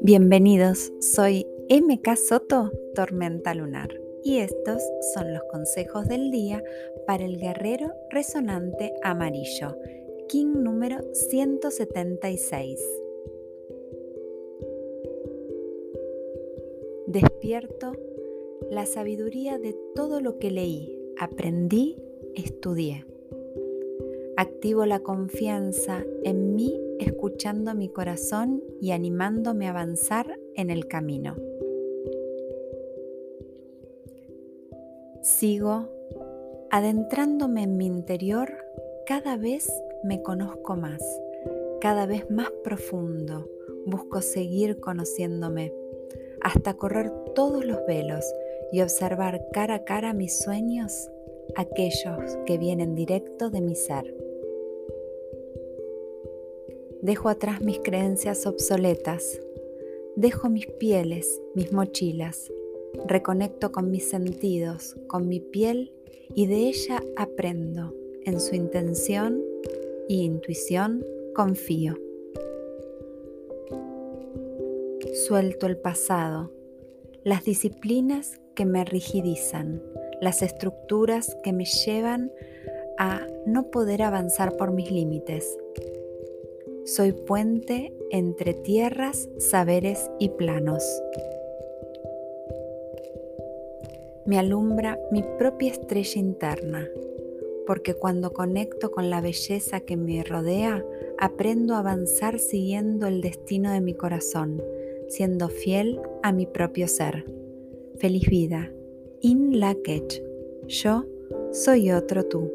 Bienvenidos, soy MK Soto, Tormenta Lunar, y estos son los consejos del día para el guerrero resonante amarillo, King número 176. Despierto la sabiduría de todo lo que leí, aprendí, estudié. Activo la confianza en mí escuchando mi corazón y animándome a avanzar en el camino. Sigo adentrándome en mi interior, cada vez me conozco más, cada vez más profundo, busco seguir conociéndome, hasta correr todos los velos y observar cara a cara mis sueños, aquellos que vienen directo de mi ser. Dejo atrás mis creencias obsoletas. Dejo mis pieles, mis mochilas. Reconecto con mis sentidos, con mi piel y de ella aprendo. En su intención e intuición confío. Suelto el pasado, las disciplinas que me rigidizan, las estructuras que me llevan a no poder avanzar por mis límites soy puente entre tierras, saberes y planos. Me alumbra mi propia estrella interna, porque cuando conecto con la belleza que me rodea, aprendo a avanzar siguiendo el destino de mi corazón, siendo fiel a mi propio ser. Feliz vida. In Lakech. Yo soy otro tú.